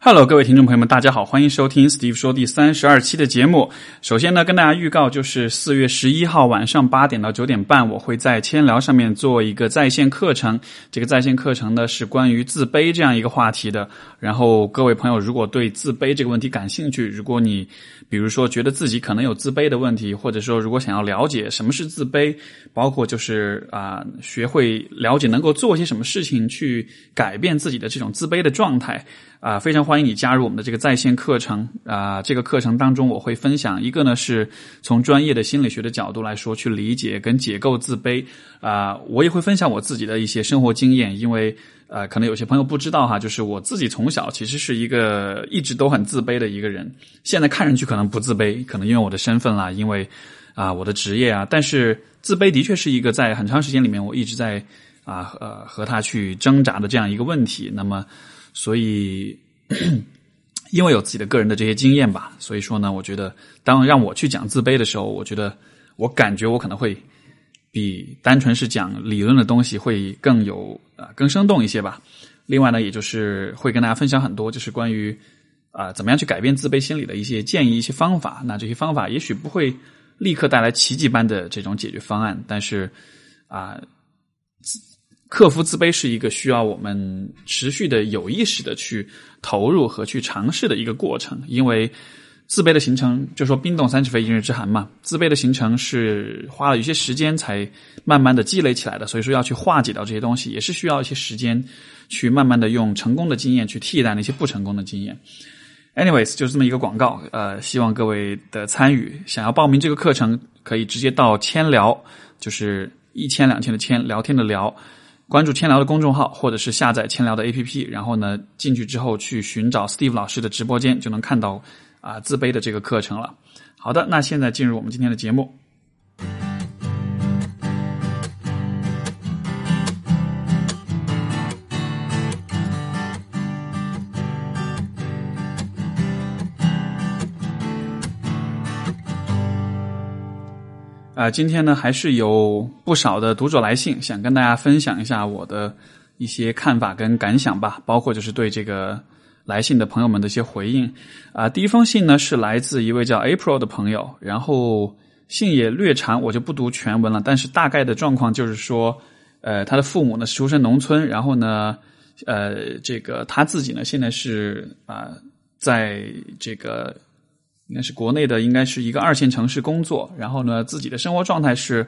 Hello，各位听众朋友们，大家好，欢迎收听 Steve 说第三十二期的节目。首先呢，跟大家预告，就是四月十一号晚上八点到九点半，我会在千聊上面做一个在线课程。这个在线课程呢是关于自卑这样一个话题的。然后各位朋友，如果对自卑这个问题感兴趣，如果你比如说觉得自己可能有自卑的问题，或者说如果想要了解什么是自卑，包括就是啊，学会了解能够做些什么事情去改变自己的这种自卑的状态。啊，非常欢迎你加入我们的这个在线课程啊！这个课程当中，我会分享一个呢，是从专业的心理学的角度来说，去理解跟解构自卑啊。我也会分享我自己的一些生活经验，因为呃，可能有些朋友不知道哈，就是我自己从小其实是一个一直都很自卑的一个人。现在看上去可能不自卑，可能因为我的身份啦，因为啊我的职业啊，但是自卑的确是一个在很长时间里面我一直在啊呃和他去挣扎的这样一个问题。那么。所以，因为有自己的个人的这些经验吧，所以说呢，我觉得当让我去讲自卑的时候，我觉得我感觉我可能会比单纯是讲理论的东西会更有啊更生动一些吧。另外呢，也就是会跟大家分享很多，就是关于啊怎么样去改变自卑心理的一些建议、一些方法。那这些方法也许不会立刻带来奇迹般的这种解决方案，但是啊。克服自卑是一个需要我们持续的有意识的去投入和去尝试的一个过程，因为自卑的形成，就说冰冻三尺非一日之寒嘛。自卑的形成是花了一些时间才慢慢的积累起来的，所以说要去化解掉这些东西，也是需要一些时间去慢慢的用成功的经验去替代那些不成功的经验。Anyways，就是这么一个广告，呃，希望各位的参与。想要报名这个课程，可以直接到千聊，就是一千两千的千聊天的聊。关注千聊的公众号，或者是下载千聊的 APP，然后呢，进去之后去寻找 Steve 老师的直播间，就能看到啊自卑的这个课程了。好的，那现在进入我们今天的节目。啊，今天呢还是有不少的读者来信，想跟大家分享一下我的一些看法跟感想吧，包括就是对这个来信的朋友们的一些回应。啊，第一封信呢是来自一位叫 April 的朋友，然后信也略长，我就不读全文了。但是大概的状况就是说，呃，他的父母呢出身农村，然后呢，呃，这个他自己呢现在是啊，在这个。应该是国内的，应该是一个二线城市工作，然后呢，自己的生活状态是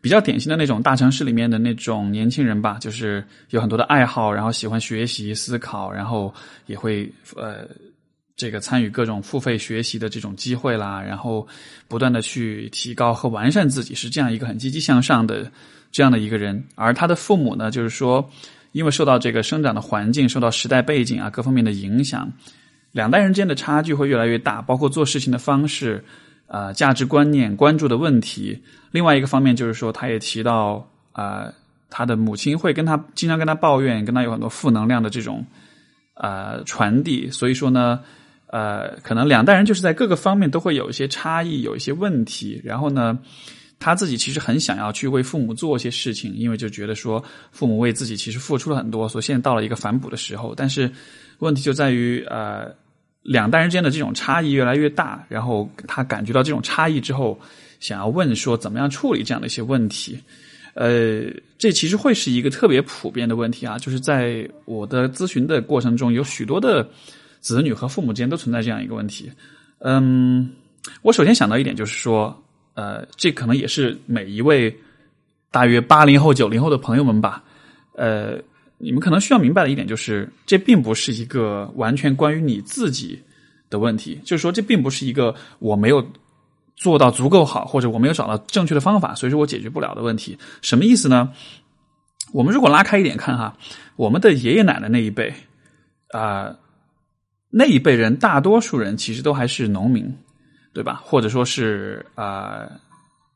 比较典型的那种大城市里面的那种年轻人吧，就是有很多的爱好，然后喜欢学习、思考，然后也会呃这个参与各种付费学习的这种机会啦，然后不断的去提高和完善自己，是这样一个很积极向上的这样的一个人。而他的父母呢，就是说，因为受到这个生长的环境、受到时代背景啊各方面的影响。两代人之间的差距会越来越大，包括做事情的方式、啊价值观念、关注的问题。另外一个方面就是说，他也提到啊，他的母亲会跟他经常跟他抱怨，跟他有很多负能量的这种啊传递。所以说呢，呃，可能两代人就是在各个方面都会有一些差异，有一些问题。然后呢，他自己其实很想要去为父母做一些事情，因为就觉得说父母为自己其实付出了很多，所以现在到了一个反哺的时候。但是问题就在于呃。两代人之间的这种差异越来越大，然后他感觉到这种差异之后，想要问说怎么样处理这样的一些问题。呃，这其实会是一个特别普遍的问题啊，就是在我的咨询的过程中，有许多的子女和父母之间都存在这样一个问题。嗯，我首先想到一点就是说，呃，这可能也是每一位大约八零后、九零后的朋友们吧，呃。你们可能需要明白的一点就是，这并不是一个完全关于你自己的问题。就是说，这并不是一个我没有做到足够好，或者我没有找到正确的方法，所以说我解决不了的问题。什么意思呢？我们如果拉开一点看哈，我们的爷爷奶奶那一辈啊，那一辈人大多数人其实都还是农民，对吧？或者说是啊，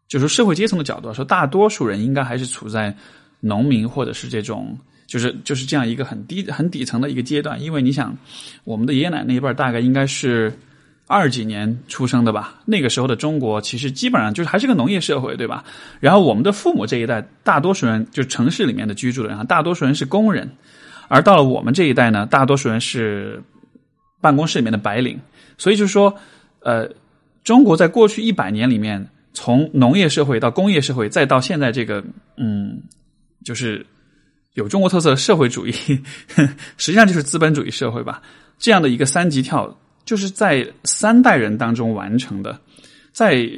就是社会阶层的角度来说，大多数人应该还是处在农民或者是这种。就是就是这样一个很低很底层的一个阶段，因为你想，我们的爷爷奶奶那一辈大概应该是二几年出生的吧？那个时候的中国其实基本上就是还是个农业社会，对吧？然后我们的父母这一代，大多数人就城市里面的居住的人，大多数人是工人，而到了我们这一代呢，大多数人是办公室里面的白领。所以就是说，呃，中国在过去一百年里面，从农业社会到工业社会，再到现在这个，嗯，就是有中国特色的社会主义，实际上就是资本主义社会吧。这样的一个三级跳，就是在三代人当中完成的。在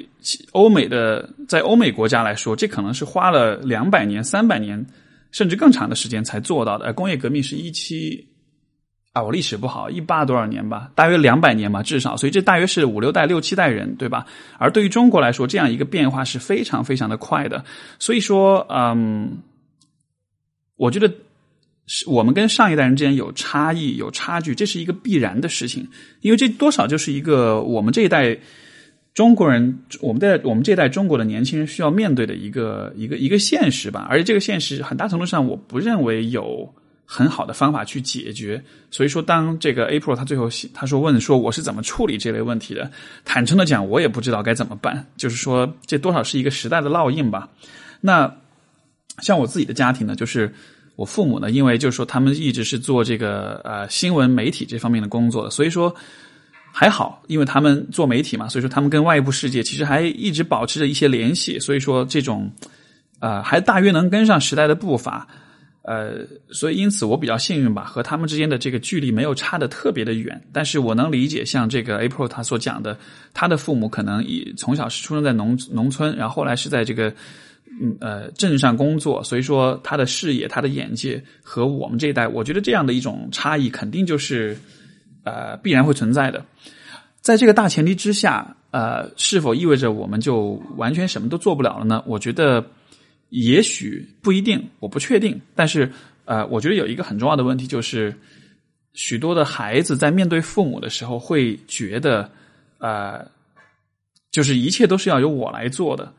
欧美的，在欧美国家来说，这可能是花了两百年、三百年，甚至更长的时间才做到的。而工业革命是一七啊，我历史不好，一八多少年吧，大约两百年吧，至少。所以这大约是五六代、六七代人，对吧？而对于中国来说，这样一个变化是非常非常的快的。所以说，嗯，我觉得是我们跟上一代人之间有差异、有差距，这是一个必然的事情，因为这多少就是一个我们这一代。中国人，我们在我们这一代中国的年轻人需要面对的一个一个一个现实吧，而且这个现实很大程度上，我不认为有很好的方法去解决。所以说，当这个 April 他最后他说问说我是怎么处理这类问题的，坦诚的讲，我也不知道该怎么办。就是说，这多少是一个时代的烙印吧。那像我自己的家庭呢，就是我父母呢，因为就是说他们一直是做这个呃新闻媒体这方面的工作的，所以说。还好，因为他们做媒体嘛，所以说他们跟外部世界其实还一直保持着一些联系，所以说这种，呃，还大约能跟上时代的步伐，呃，所以因此我比较幸运吧，和他们之间的这个距离没有差的特别的远。但是我能理解，像这个 April 他所讲的，他的父母可能以从小是出生在农农村，然后后来是在这个嗯呃镇上工作，所以说他的视野、他的眼界和我们这一代，我觉得这样的一种差异，肯定就是。呃，必然会存在的。在这个大前提之下，呃，是否意味着我们就完全什么都做不了了呢？我觉得也许不一定，我不确定。但是，呃，我觉得有一个很重要的问题就是，许多的孩子在面对父母的时候，会觉得，呃，就是一切都是要由我来做的，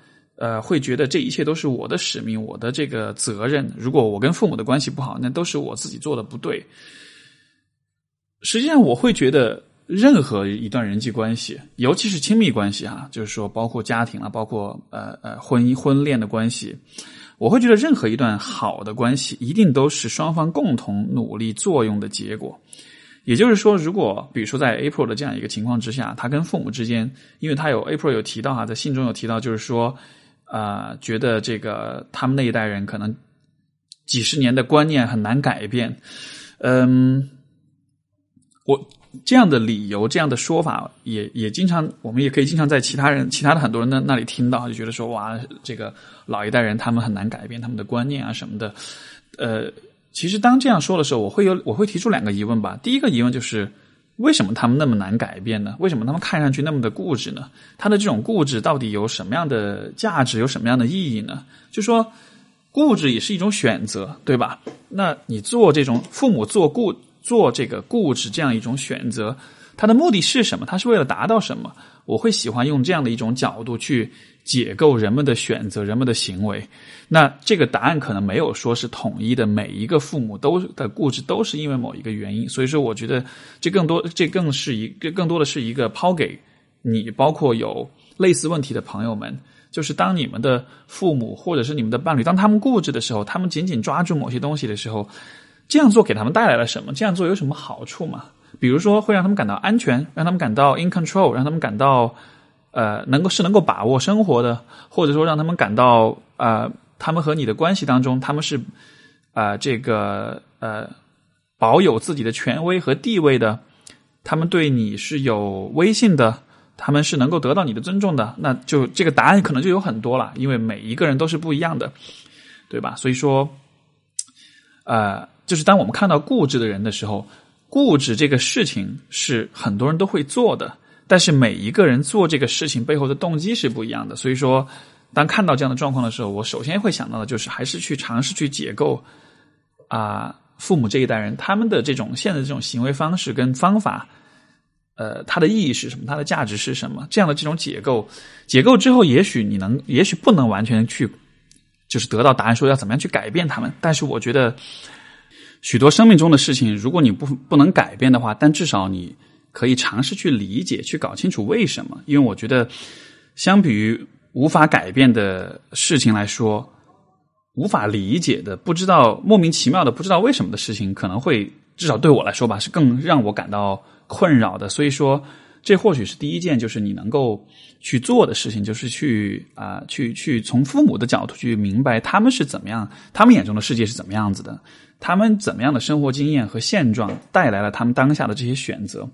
呃，会觉得这一切都是我的使命，我的这个责任。如果我跟父母的关系不好，那都是我自己做的不对。实际上，我会觉得任何一段人际关系，尤其是亲密关系哈，就是说包括家庭啊，包括呃呃婚姻婚恋的关系，我会觉得任何一段好的关系，一定都是双方共同努力作用的结果。也就是说，如果比如说在 April 的这样一个情况之下，他跟父母之间，因为他有 April 有提到哈，在信中有提到，就是说啊，觉得这个他们那一代人可能几十年的观念很难改变，嗯。我这样的理由，这样的说法，也也经常，我们也可以经常在其他人、其他的很多人那那里听到，就觉得说，哇，这个老一代人他们很难改变他们的观念啊什么的。呃，其实当这样说的时候，我会有我会提出两个疑问吧。第一个疑问就是，为什么他们那么难改变呢？为什么他们看上去那么的固执呢？他的这种固执到底有什么样的价值，有什么样的意义呢？就说固执也是一种选择，对吧？那你做这种父母做固。做这个固执这样一种选择，它的目的是什么？它是为了达到什么？我会喜欢用这样的一种角度去解构人们的选择、人们的行为。那这个答案可能没有说是统一的，每一个父母都的固执都是因为某一个原因。所以说，我觉得这更多，这更是一个更多的是一个抛给你，包括有类似问题的朋友们，就是当你们的父母或者是你们的伴侣，当他们固执的时候，他们紧紧抓住某些东西的时候。这样做给他们带来了什么？这样做有什么好处吗？比如说，会让他们感到安全，让他们感到 in control，让他们感到呃能够是能够把握生活的，或者说让他们感到呃他们和你的关系当中，他们是啊这个呃保有自己的权威和地位的，他们对你是有威信的，他们是能够得到你的尊重的。那就这个答案可能就有很多了，因为每一个人都是不一样的，对吧？所以说，呃。就是当我们看到固执的人的时候，固执这个事情是很多人都会做的，但是每一个人做这个事情背后的动机是不一样的。所以说，当看到这样的状况的时候，我首先会想到的就是还是去尝试去解构啊，父母这一代人他们的这种现在这种行为方式跟方法，呃，它的意义是什么？它的价值是什么？这样的这种解构，解构之后，也许你能，也许不能完全去就是得到答案，说要怎么样去改变他们。但是我觉得。许多生命中的事情，如果你不不能改变的话，但至少你可以尝试去理解、去搞清楚为什么。因为我觉得，相比于无法改变的事情来说，无法理解的、不知道莫名其妙的、不知道为什么的事情，可能会至少对我来说吧，是更让我感到困扰的。所以说，这或许是第一件，就是你能够去做的事情，就是去啊，去去从父母的角度去明白他们是怎么样，他们眼中的世界是怎么样子的，他们怎么样的生活经验和现状带来了他们当下的这些选择。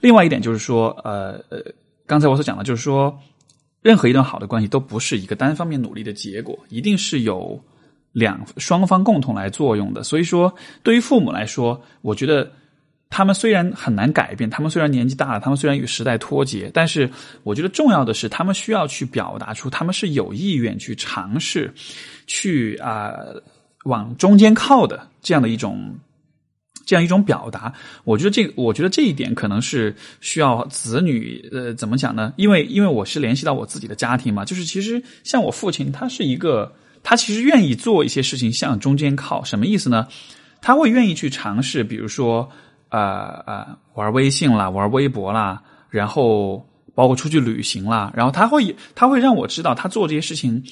另外一点就是说，呃呃，刚才我所讲的，就是说，任何一段好的关系都不是一个单方面努力的结果，一定是有。两双方共同来作用的，所以说对于父母来说，我觉得他们虽然很难改变，他们虽然年纪大了，他们虽然与时代脱节，但是我觉得重要的是，他们需要去表达出他们是有意愿去尝试，去啊往中间靠的这样的一种这样一种表达。我觉得这，我觉得这一点可能是需要子女呃怎么讲呢？因为因为我是联系到我自己的家庭嘛，就是其实像我父亲，他是一个。他其实愿意做一些事情向中间靠，什么意思呢？他会愿意去尝试，比如说，呃呃，玩微信啦，玩微博啦，然后包括出去旅行啦，然后他会他会让我知道，他做这些事情，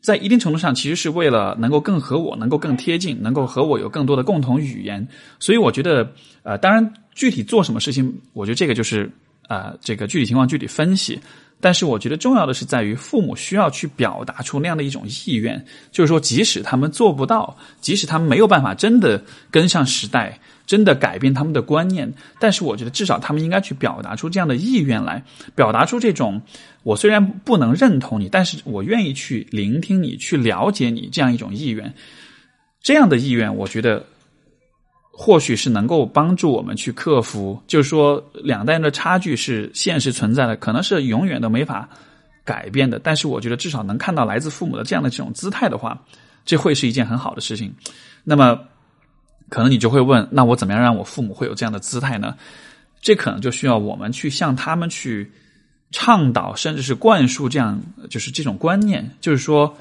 在一定程度上其实是为了能够更和我能够更贴近，能够和我有更多的共同语言。所以我觉得，呃，当然具体做什么事情，我觉得这个就是呃，这个具体情况具体分析。但是我觉得重要的是在于父母需要去表达出那样的一种意愿，就是说，即使他们做不到，即使他们没有办法真的跟上时代，真的改变他们的观念，但是我觉得至少他们应该去表达出这样的意愿来，表达出这种我虽然不能认同你，但是我愿意去聆听你，去了解你这样一种意愿，这样的意愿，我觉得。或许是能够帮助我们去克服，就是说两代人的差距是现实存在的，可能是永远都没法改变的。但是我觉得至少能看到来自父母的这样的这种姿态的话，这会是一件很好的事情。那么，可能你就会问，那我怎么样让我父母会有这样的姿态呢？这可能就需要我们去向他们去倡导，甚至是灌输这样就是这种观念，就是说。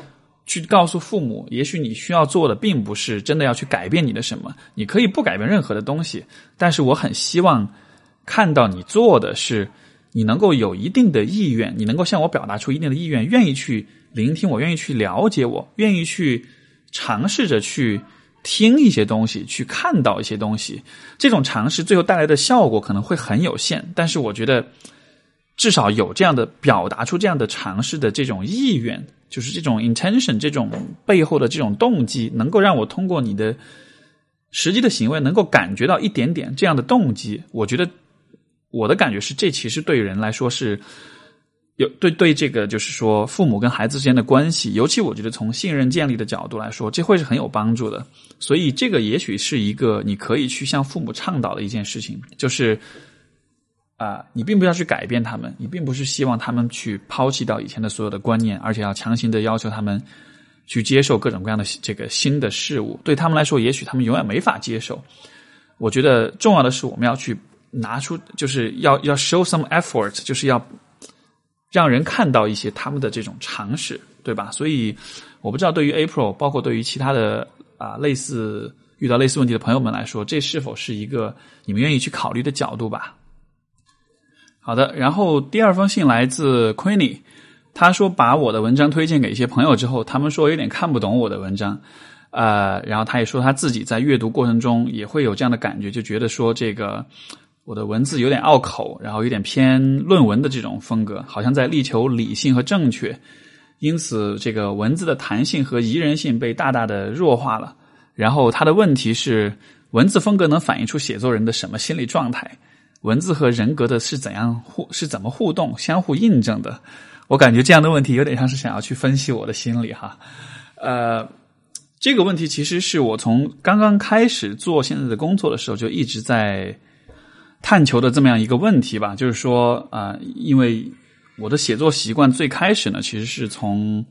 去告诉父母，也许你需要做的并不是真的要去改变你的什么，你可以不改变任何的东西。但是我很希望看到你做的是，你能够有一定的意愿，你能够向我表达出一定的意愿，愿意去聆听我，愿意去了解我，愿意去尝试着去听一些东西，去看到一些东西。这种尝试最后带来的效果可能会很有限，但是我觉得至少有这样的表达出这样的尝试的这种意愿。就是这种 intention，这种背后的这种动机，能够让我通过你的实际的行为，能够感觉到一点点这样的动机。我觉得我的感觉是，这其实对人来说是有对对这个，就是说父母跟孩子之间的关系，尤其我觉得从信任建立的角度来说，这会是很有帮助的。所以这个也许是一个你可以去向父母倡导的一件事情，就是。啊，你并不要去改变他们，你并不是希望他们去抛弃掉以前的所有的观念，而且要强行的要求他们去接受各种各样的这个新的事物。对他们来说，也许他们永远没法接受。我觉得重要的是，我们要去拿出，就是要要 show some effort，就是要让人看到一些他们的这种尝试，对吧？所以，我不知道对于 April，包括对于其他的啊类似遇到类似问题的朋友们来说，这是否是一个你们愿意去考虑的角度吧？好的，然后第二封信来自 Queenie，他说把我的文章推荐给一些朋友之后，他们说有点看不懂我的文章，呃，然后他也说他自己在阅读过程中也会有这样的感觉，就觉得说这个我的文字有点拗口，然后有点偏论文的这种风格，好像在力求理性和正确，因此这个文字的弹性和宜人性被大大的弱化了。然后他的问题是，文字风格能反映出写作人的什么心理状态？文字和人格的是怎样互是怎么互动、相互印证的？我感觉这样的问题有点像是想要去分析我的心理哈。呃，这个问题其实是我从刚刚开始做现在的工作的时候就一直在探求的这么样一个问题吧。就是说啊，因为我的写作习惯最开始呢，其实是从。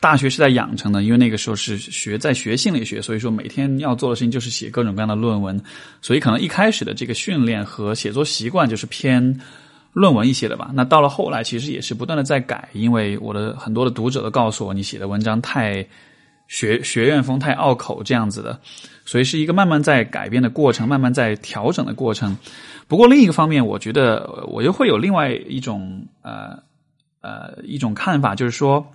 大学是在养成的，因为那个时候是学在学心理学，所以说每天要做的事情就是写各种各样的论文，所以可能一开始的这个训练和写作习惯就是偏论文一些的吧。那到了后来，其实也是不断的在改，因为我的很多的读者都告诉我，你写的文章太学学院风、太拗口这样子的，所以是一个慢慢在改变的过程，慢慢在调整的过程。不过另一个方面，我觉得我又会有另外一种呃呃一种看法，就是说。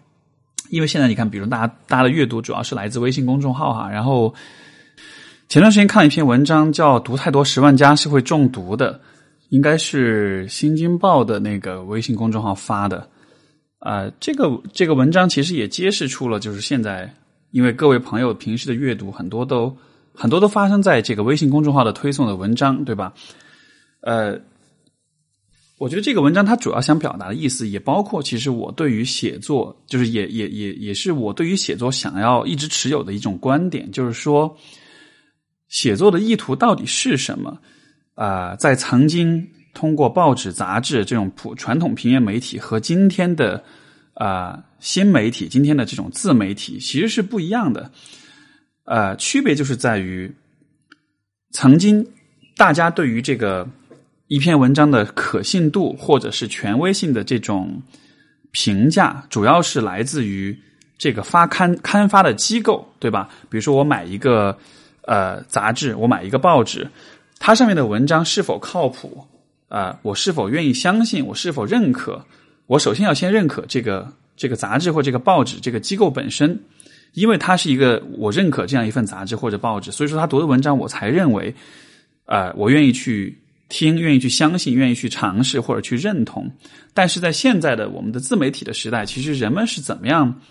因为现在你看，比如大家大家的阅读主要是来自微信公众号哈，然后前段时间看了一篇文章，叫“读太多十万加是会中毒的”，应该是《新京报》的那个微信公众号发的。啊，这个这个文章其实也揭示出了，就是现在因为各位朋友平时的阅读很多都很多都发生在这个微信公众号的推送的文章，对吧？呃，我觉得这个文章它主要想表达的意思，也包括其实我对于写作，就是也也也也是我对于写作想要一直持有的一种观点，就是说，写作的意图到底是什么？啊，在曾经通过报纸、杂志这种普传统平面媒体和今天的啊新媒体、今天的这种自媒体其实是不一样的。呃，区别就是在于，曾经大家对于这个一篇文章的可信度或者是权威性的这种评价，主要是来自于这个发刊刊发的机构，对吧？比如说，我买一个呃杂志，我买一个报纸。它上面的文章是否靠谱啊？我是否愿意相信？我是否认可？我首先要先认可这个这个杂志或这个报纸这个机构本身，因为它是一个我认可这样一份杂志或者报纸，所以说他读的文章我才认为，啊，我愿意去听，愿意去相信，愿意去尝试或者去认同。但是在现在的我们的自媒体的时代，其实人们是怎么样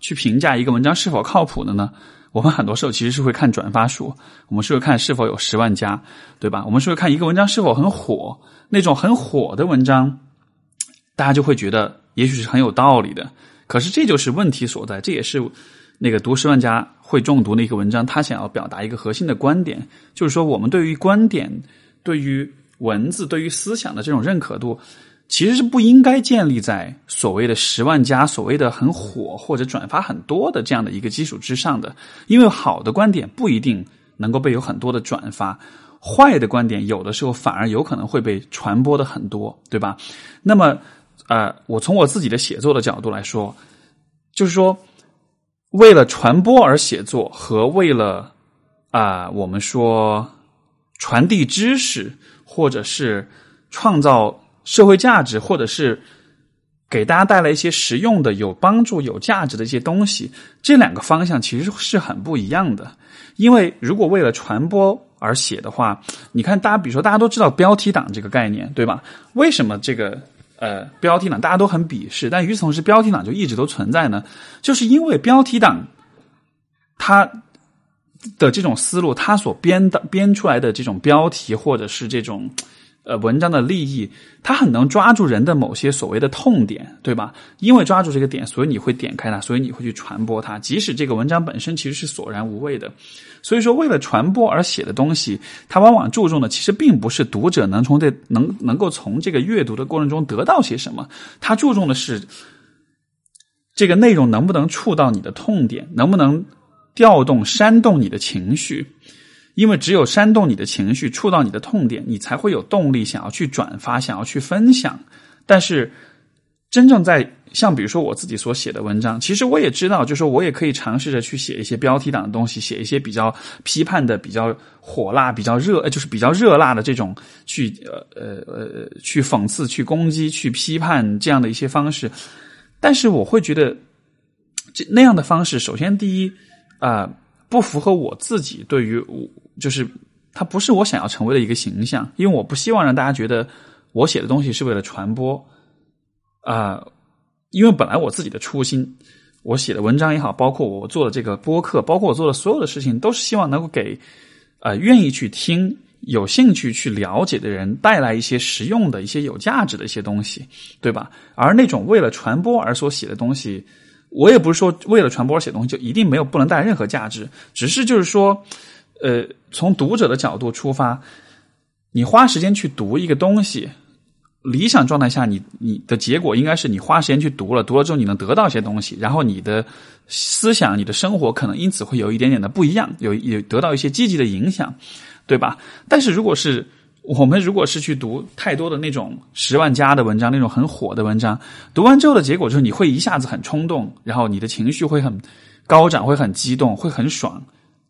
去评价一个文章是否靠谱的呢？我们很多时候其实是会看转发数，我们是会看是否有十万加，对吧？我们是会看一个文章是否很火，那种很火的文章，大家就会觉得也许是很有道理的。可是这就是问题所在，这也是那个读十万加会中毒的一个文章，他想要表达一个核心的观点，就是说我们对于观点、对于文字、对于思想的这种认可度。其实是不应该建立在所谓的十万加、所谓的很火或者转发很多的这样的一个基础之上的，因为好的观点不一定能够被有很多的转发，坏的观点有的时候反而有可能会被传播的很多，对吧？那么，呃，我从我自己的写作的角度来说，就是说，为了传播而写作和为了啊，我们说传递知识或者是创造。社会价值，或者是给大家带来一些实用的、有帮助、有价值的一些东西，这两个方向其实是很不一样的。因为如果为了传播而写的话，你看，大家比如说，大家都知道标题党这个概念，对吧？为什么这个呃标题党大家都很鄙视，但与此同时，标题党就一直都存在呢？就是因为标题党他的这种思路，他所编的编出来的这种标题，或者是这种。呃，文章的利益，它很能抓住人的某些所谓的痛点，对吧？因为抓住这个点，所以你会点开它，所以你会去传播它。即使这个文章本身其实是索然无味的，所以说为了传播而写的东西，它往往注重的其实并不是读者能从这能能够从这个阅读的过程中得到些什么，它注重的是这个内容能不能触到你的痛点，能不能调动煽动你的情绪。因为只有煽动你的情绪，触到你的痛点，你才会有动力想要去转发，想要去分享。但是，真正在像比如说我自己所写的文章，其实我也知道，就是说我也可以尝试着去写一些标题党的东西，写一些比较批判的、比较火辣、比较热，就是比较热辣的这种去呃呃呃去讽刺、去攻击、去批判这样的一些方式。但是我会觉得，这那样的方式，首先第一啊，不符合我自己对于我。就是它不是我想要成为的一个形象，因为我不希望让大家觉得我写的东西是为了传播啊。因为本来我自己的初心，我写的文章也好，包括我做的这个播客，包括我做的所有的事情，都是希望能够给啊愿意去听、有兴趣去了解的人带来一些实用的一些有价值的一些东西，对吧？而那种为了传播而所写的东西，我也不是说为了传播而写东西就一定没有不能带任何价值，只是就是说。呃，从读者的角度出发，你花时间去读一个东西，理想状态下，你你的结果应该是你花时间去读了，读了之后你能得到一些东西，然后你的思想、你的生活可能因此会有一点点的不一样，有有得到一些积极的影响，对吧？但是如果是我们如果是去读太多的那种十万加的文章，那种很火的文章，读完之后的结果就是你会一下子很冲动，然后你的情绪会很高涨，会很激动，会很爽。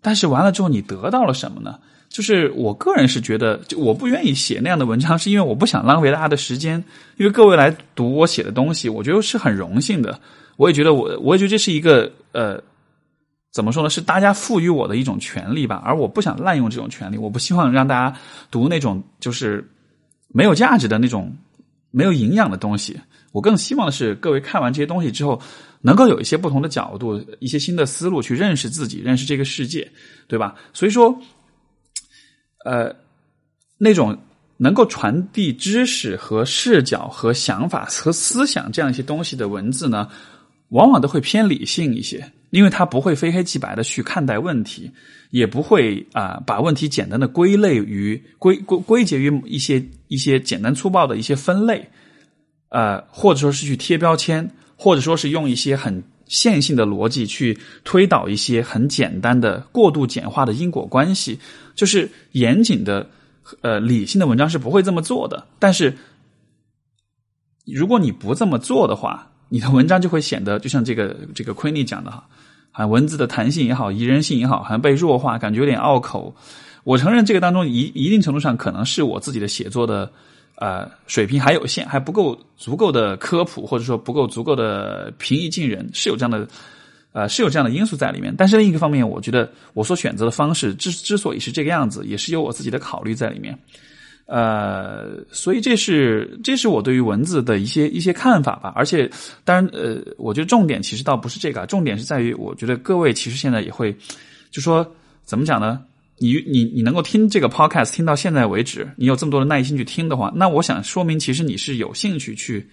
但是完了之后，你得到了什么呢？就是我个人是觉得，就我不愿意写那样的文章，是因为我不想浪费大家的时间。因为各位来读我写的东西，我觉得是很荣幸的。我也觉得我，我也觉得这是一个呃，怎么说呢？是大家赋予我的一种权利吧。而我不想滥用这种权利，我不希望让大家读那种就是没有价值的那种没有营养的东西。我更希望的是，各位看完这些东西之后，能够有一些不同的角度，一些新的思路去认识自己，认识这个世界，对吧？所以说，呃，那种能够传递知识和视角和想法和思想这样一些东西的文字呢，往往都会偏理性一些，因为它不会非黑即白的去看待问题，也不会啊把问题简单的归类于归归归结于一些一些简单粗暴的一些分类。呃，或者说是去贴标签，或者说是用一些很线性的逻辑去推导一些很简单的、过度简化的因果关系，就是严谨的、呃理性的文章是不会这么做的。但是，如果你不这么做的话，你的文章就会显得就像这个这个奎尼讲的哈，啊，文字的弹性也好，宜人性也好，好像被弱化，感觉有点拗口。我承认这个当中一一定程度上可能是我自己的写作的。呃，水平还有限，还不够足够的科普，或者说不够足够的平易近人，是有这样的，呃，是有这样的因素在里面。但是另一个方面，我觉得我所选择的方式之之所以是这个样子，也是有我自己的考虑在里面。呃，所以这是这是我对于文字的一些一些看法吧。而且，当然，呃，我觉得重点其实倒不是这个，重点是在于，我觉得各位其实现在也会，就说怎么讲呢？你你你能够听这个 podcast 听到现在为止，你有这么多的耐心去听的话，那我想说明其实你是有兴趣去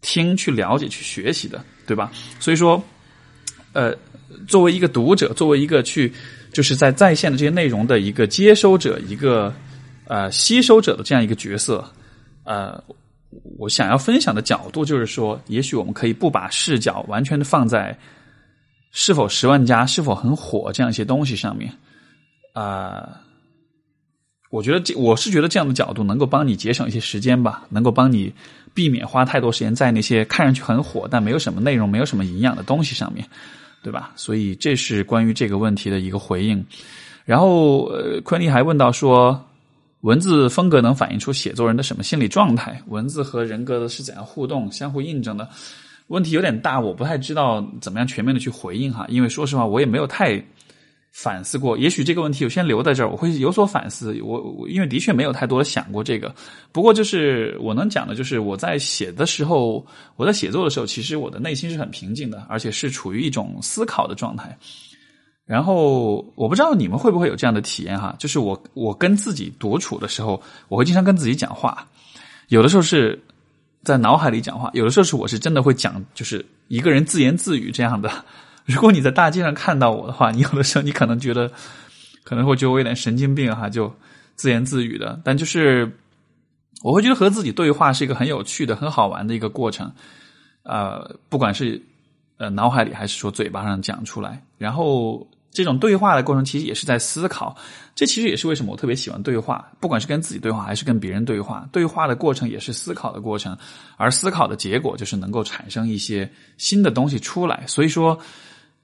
听、去了解、去学习的，对吧？所以说，呃，作为一个读者，作为一个去就是在在线的这些内容的一个接收者、一个呃吸收者的这样一个角色，呃，我想要分享的角度就是说，也许我们可以不把视角完全的放在是否十万加、是否很火这样一些东西上面。啊，我觉得这我是觉得这样的角度能够帮你节省一些时间吧，能够帮你避免花太多时间在那些看上去很火但没有什么内容、没有什么营养的东西上面，对吧？所以这是关于这个问题的一个回应。然后，呃，昆尼还问到说，文字风格能反映出写作人的什么心理状态？文字和人格的是怎样互动、相互印证的？问题有点大，我不太知道怎么样全面的去回应哈，因为说实话，我也没有太。反思过，也许这个问题我先留在这儿，我会有所反思。我我因为的确没有太多的想过这个，不过就是我能讲的，就是我在写的时候，我在写作的时候，其实我的内心是很平静的，而且是处于一种思考的状态。然后我不知道你们会不会有这样的体验哈，就是我我跟自己独处的时候，我会经常跟自己讲话，有的时候是在脑海里讲话，有的时候是我是真的会讲，就是一个人自言自语这样的。如果你在大街上看到我的话，你有的时候你可能觉得可能会觉得我有点神经病哈，就自言自语的。但就是我会觉得和自己对话是一个很有趣的、很好玩的一个过程。呃，不管是呃脑海里还是说嘴巴上讲出来，然后这种对话的过程其实也是在思考。这其实也是为什么我特别喜欢对话，不管是跟自己对话还是跟别人对话，对话的过程也是思考的过程，而思考的结果就是能够产生一些新的东西出来。所以说。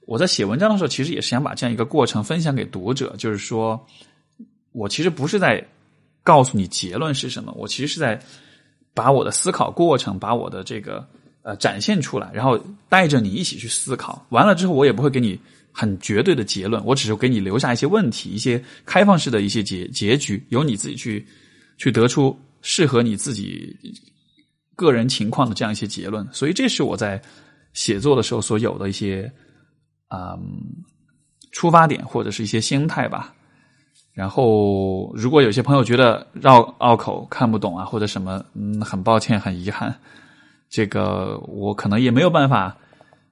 我在写文章的时候，其实也是想把这样一个过程分享给读者，就是说，我其实不是在告诉你结论是什么，我其实是在把我的思考过程，把我的这个呃展现出来，然后带着你一起去思考。完了之后，我也不会给你很绝对的结论，我只是给你留下一些问题，一些开放式的一些结结局，由你自己去去得出适合你自己个人情况的这样一些结论。所以，这是我在写作的时候所有的一些。嗯，出发点或者是一些心态吧。然后，如果有些朋友觉得绕拗口看不懂啊，或者什么，嗯，很抱歉，很遗憾，这个我可能也没有办法，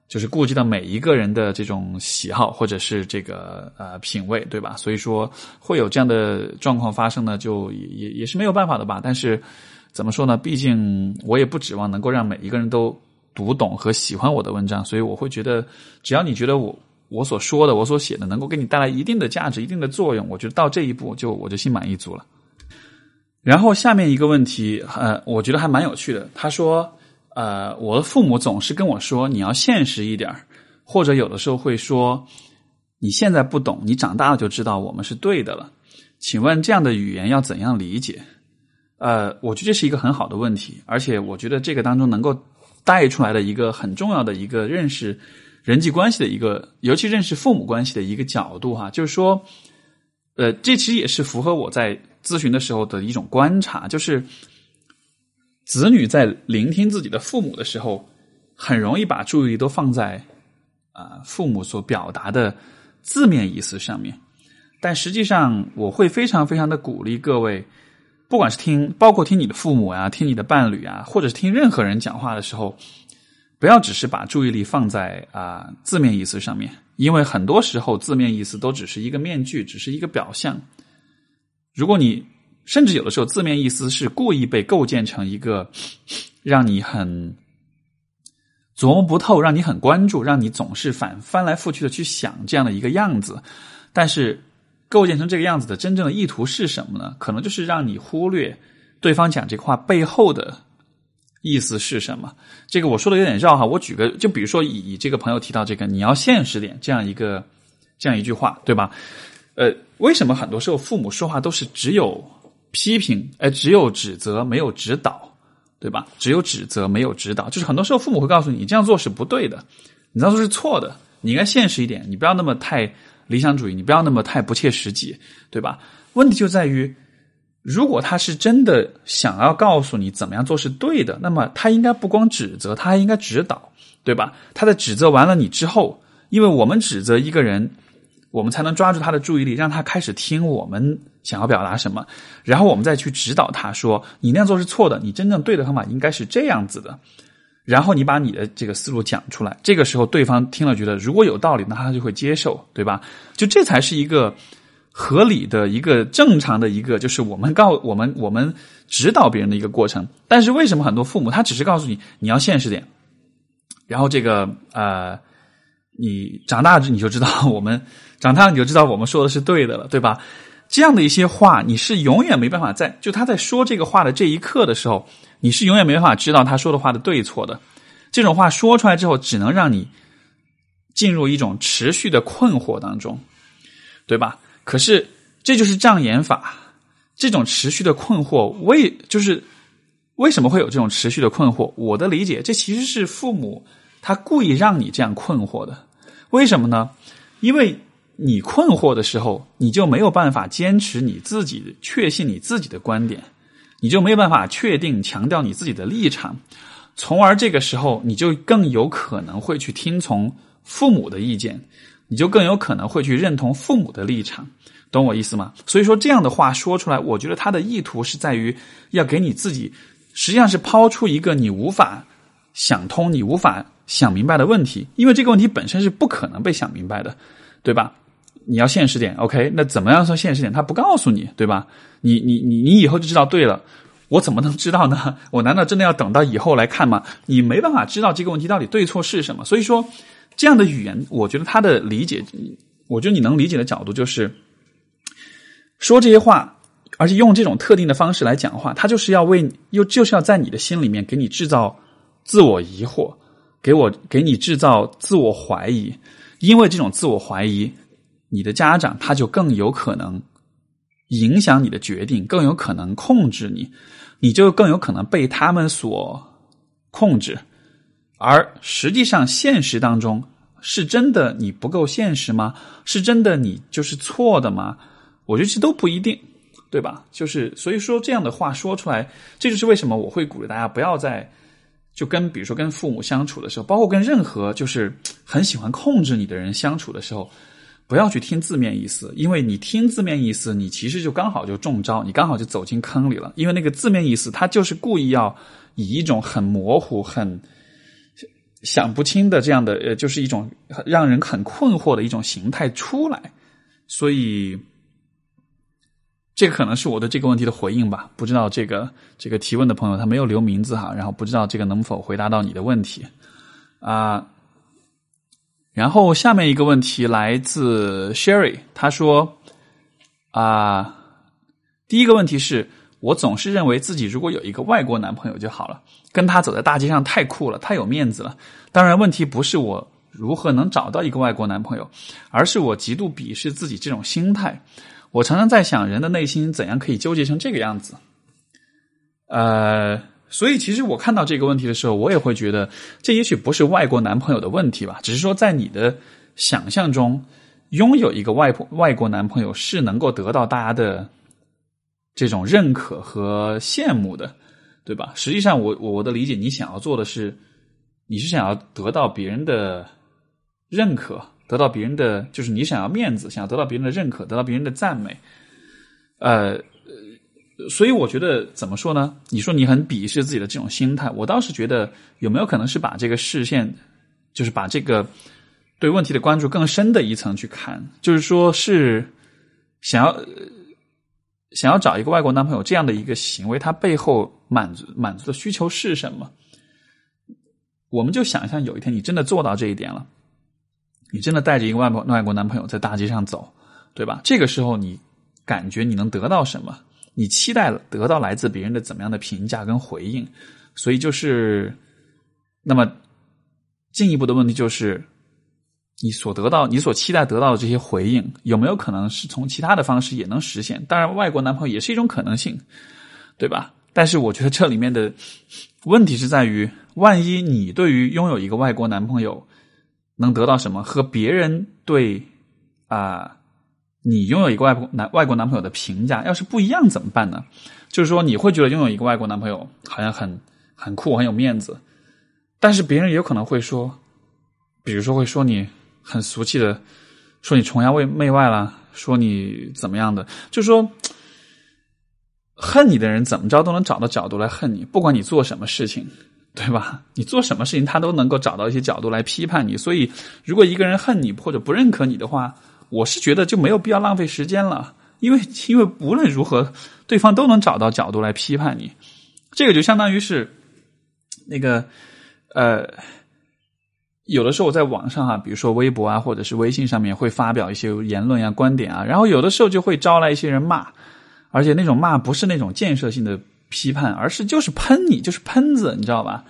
就是顾及到每一个人的这种喜好或者是这个呃品味，对吧？所以说会有这样的状况发生呢，就也也也是没有办法的吧。但是怎么说呢？毕竟我也不指望能够让每一个人都。读懂和喜欢我的文章，所以我会觉得，只要你觉得我我所说的、我所写的能够给你带来一定的价值、一定的作用，我觉得到这一步就我就心满意足了。然后下面一个问题，呃，我觉得还蛮有趣的。他说，呃，我的父母总是跟我说，你要现实一点或者有的时候会说，你现在不懂，你长大了就知道我们是对的了。请问这样的语言要怎样理解？呃，我觉得这是一个很好的问题，而且我觉得这个当中能够。带出来的一个很重要的一个认识人际关系的一个，尤其认识父母关系的一个角度哈，就是说，呃，这其实也是符合我在咨询的时候的一种观察，就是子女在聆听自己的父母的时候，很容易把注意力都放在啊父母所表达的字面意思上面。但实际上，我会非常非常的鼓励各位，不管是听，包括听你的父母啊，听你的伴侣啊，或者是听任何人讲话的时候，不要只是把注意力放在啊字面意思上面，因为很多时候字面意思都只是一个面具，只是一个表象。如果你甚至有的时候字面意思是故意被构建成一个让你很琢磨不透、让你很关注、让你总是反翻来覆去的去想这样的一个样子，但是。构建成这个样子的真正的意图是什么呢？可能就是让你忽略对方讲这个话背后的意思是什么。这个我说的有点绕哈，我举个，就比如说以这个朋友提到这个，你要现实点这样一个这样一句话，对吧？呃，为什么很多时候父母说话都是只有批评，哎，只有指责没有指导，对吧？只有指责没有指导，就是很多时候父母会告诉你，你这样做是不对的，你这样做是错的，你应该现实一点，你不要那么太。理想主义，你不要那么太不切实际，对吧？问题就在于，如果他是真的想要告诉你怎么样做是对的，那么他应该不光指责，他还应该指导，对吧？他在指责完了你之后，因为我们指责一个人，我们才能抓住他的注意力，让他开始听我们想要表达什么，然后我们再去指导他说，你那样做是错的，你真正对的方法应该是这样子的。然后你把你的这个思路讲出来，这个时候对方听了觉得如果有道理，那他就会接受，对吧？就这才是一个合理的一个正常的一个，就是我们告 我们我们指导别人的一个过程。但是为什么很多父母他只是告诉你你要现实点，然后这个呃，你长大你就知道我们长大你就知道我们说的是对的了，对吧？这样的一些话，你是永远没办法在就他在说这个话的这一刻的时候。你是永远没办法知道他说的话的对错的，这种话说出来之后，只能让你进入一种持续的困惑当中，对吧？可是这就是障眼法，这种持续的困惑为就是为什么会有这种持续的困惑？我的理解，这其实是父母他故意让你这样困惑的。为什么呢？因为你困惑的时候，你就没有办法坚持你自己确信你自己的观点。你就没有办法确定强调你自己的立场，从而这个时候你就更有可能会去听从父母的意见，你就更有可能会去认同父母的立场，懂我意思吗？所以说这样的话说出来，我觉得他的意图是在于要给你自己，实际上是抛出一个你无法想通、你无法想明白的问题，因为这个问题本身是不可能被想明白的，对吧？你要现实点，OK？那怎么样算现实点？他不告诉你，对吧？你你你你以后就知道对了。我怎么能知道呢？我难道真的要等到以后来看吗？你没办法知道这个问题到底对错是什么。所以说，这样的语言，我觉得他的理解，我觉得你能理解的角度就是说这些话，而且用这种特定的方式来讲话，他就是要为又就是要在你的心里面给你制造自我疑惑，给我给你制造自我怀疑，因为这种自我怀疑。你的家长他就更有可能影响你的决定，更有可能控制你，你就更有可能被他们所控制。而实际上，现实当中是真的你不够现实吗？是真的你就是错的吗？我觉得这都不一定，对吧？就是所以说这样的话说出来，这就是为什么我会鼓励大家不要在就跟比如说跟父母相处的时候，包括跟任何就是很喜欢控制你的人相处的时候。不要去听字面意思，因为你听字面意思，你其实就刚好就中招，你刚好就走进坑里了。因为那个字面意思，它就是故意要以一种很模糊、很想不清的这样的，呃，就是一种让人很困惑的一种形态出来。所以，这个可能是我的这个问题的回应吧。不知道这个这个提问的朋友他没有留名字哈，然后不知道这个能否回答到你的问题啊。然后下面一个问题来自 Sherry，他说：“啊，第一个问题是我总是认为自己如果有一个外国男朋友就好了，跟他走在大街上太酷了，太有面子了。当然，问题不是我如何能找到一个外国男朋友，而是我极度鄙视自己这种心态。我常常在想，人的内心怎样可以纠结成这个样子？呃。”所以，其实我看到这个问题的时候，我也会觉得，这也许不是外国男朋友的问题吧，只是说在你的想象中，拥有一个外外国男朋友是能够得到大家的这种认可和羡慕的，对吧？实际上，我我我的理解，你想要做的是，你是想要得到别人的认可，得到别人的，就是你想要面子，想要得到别人的认可，得到别人的赞美，呃。所以我觉得怎么说呢？你说你很鄙视自己的这种心态，我倒是觉得有没有可能是把这个视线，就是把这个对问题的关注更深的一层去看，就是说是想要想要找一个外国男朋友这样的一个行为，他背后满足满足的需求是什么？我们就想象有一天你真的做到这一点了，你真的带着一个外国外国男朋友在大街上走，对吧？这个时候你感觉你能得到什么？你期待得到来自别人的怎么样的评价跟回应，所以就是，那么进一步的问题就是，你所得到、你所期待得到的这些回应，有没有可能是从其他的方式也能实现？当然，外国男朋友也是一种可能性，对吧？但是我觉得这里面的问题是在于，万一你对于拥有一个外国男朋友能得到什么，和别人对啊。你拥有一个外国男外国男朋友的评价，要是不一样怎么办呢？就是说，你会觉得拥有一个外国男朋友好像很很酷、很有面子，但是别人也有可能会说，比如说会说你很俗气的，说你崇洋媚媚外了，说你怎么样的，就是说，恨你的人怎么着都能找到角度来恨你，不管你做什么事情，对吧？你做什么事情，他都能够找到一些角度来批判你。所以，如果一个人恨你或者不认可你的话，我是觉得就没有必要浪费时间了，因为因为无论如何，对方都能找到角度来批判你，这个就相当于是那个呃，有的时候我在网上哈，比如说微博啊，或者是微信上面会发表一些言论呀、观点啊，然后有的时候就会招来一些人骂，而且那种骂不是那种建设性的批判，而是就是喷你，就是喷子，你知道吧？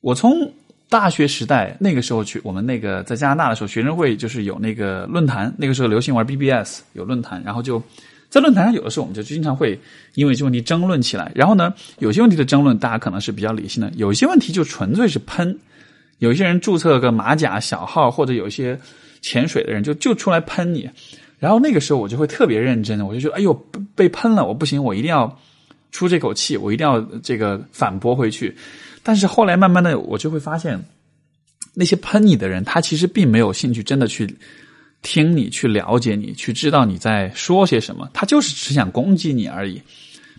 我从。大学时代那个时候去，我们那个在加拿大的时候，学生会就是有那个论坛，那个时候流行玩 BBS，有论坛，然后就在论坛上，有的时候我们就经常会因为这问题争论起来。然后呢，有些问题的争论大家可能是比较理性的，有些问题就纯粹是喷。有些人注册个马甲小号，或者有一些潜水的人就就出来喷你。然后那个时候我就会特别认真，我就觉得哎呦被喷了，我不行，我一定要出这口气，我一定要这个反驳回去。但是后来慢慢的，我就会发现，那些喷你的人，他其实并没有兴趣真的去听你、去了解你、去知道你在说些什么，他就是只想攻击你而已。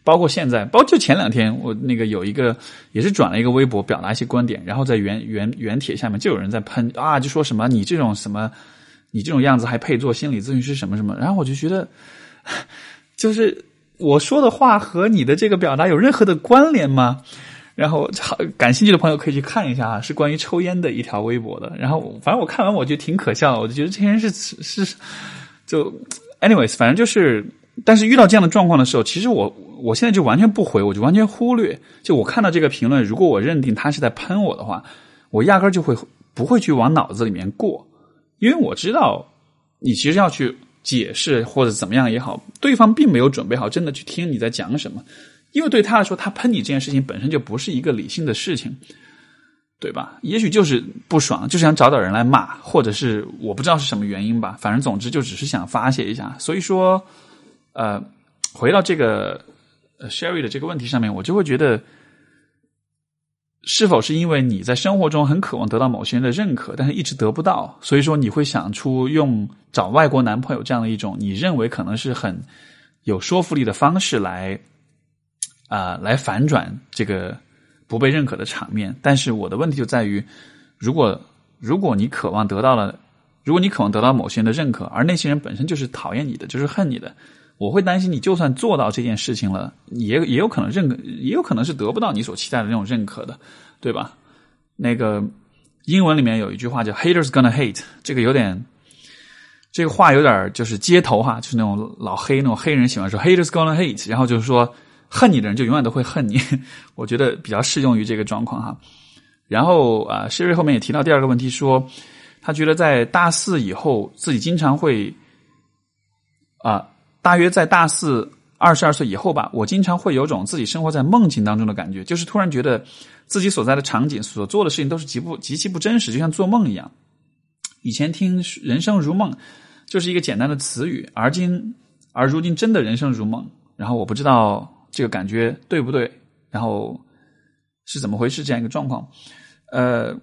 包括现在，包括就前两天，我那个有一个也是转了一个微博，表达一些观点，然后在原原原帖下面就有人在喷啊，就说什么你这种什么，你这种样子还配做心理咨询师什么什么，然后我就觉得，就是我说的话和你的这个表达有任何的关联吗？然后，好感兴趣的朋友可以去看一下啊，是关于抽烟的一条微博的。然后，反正我看完我就挺可笑，我就觉得这些人是是就，anyways，反正就是，但是遇到这样的状况的时候，其实我我现在就完全不回，我就完全忽略。就我看到这个评论，如果我认定他是在喷我的话，我压根就会不会去往脑子里面过，因为我知道你其实要去解释或者怎么样也好，对方并没有准备好真的去听你在讲什么。因为对他来说，他喷你这件事情本身就不是一个理性的事情，对吧？也许就是不爽，就是想找点人来骂，或者是我不知道是什么原因吧。反正总之就只是想发泄一下。所以说，呃，回到这个 Sherry 的这个问题上面，我就会觉得，是否是因为你在生活中很渴望得到某些人的认可，但是一直得不到，所以说你会想出用找外国男朋友这样的一种你认为可能是很有说服力的方式来。啊，来反转这个不被认可的场面。但是我的问题就在于，如果如果你渴望得到了，如果你渴望得到某些人的认可，而那些人本身就是讨厌你的，就是恨你的，我会担心你就算做到这件事情了，也也有可能认可，也有可能是得不到你所期待的那种认可的，对吧？那个英文里面有一句话叫 “haters gonna hate”，这个有点，这个话有点就是街头哈，就是那种老黑那种黑人喜欢说 “haters gonna hate”，然后就是说。恨你的人就永远都会恨你，我觉得比较适用于这个状况哈。然后啊，Siri 后面也提到第二个问题，说他觉得在大四以后，自己经常会啊，大约在大四二十二岁以后吧，我经常会有种自己生活在梦境当中的感觉，就是突然觉得自己所在的场景、所做的事情都是极不极其不真实，就像做梦一样。以前听“人生如梦”就是一个简单的词语，而今而如今真的人生如梦。然后我不知道。这个感觉对不对？然后是怎么回事这样一个状况？呃，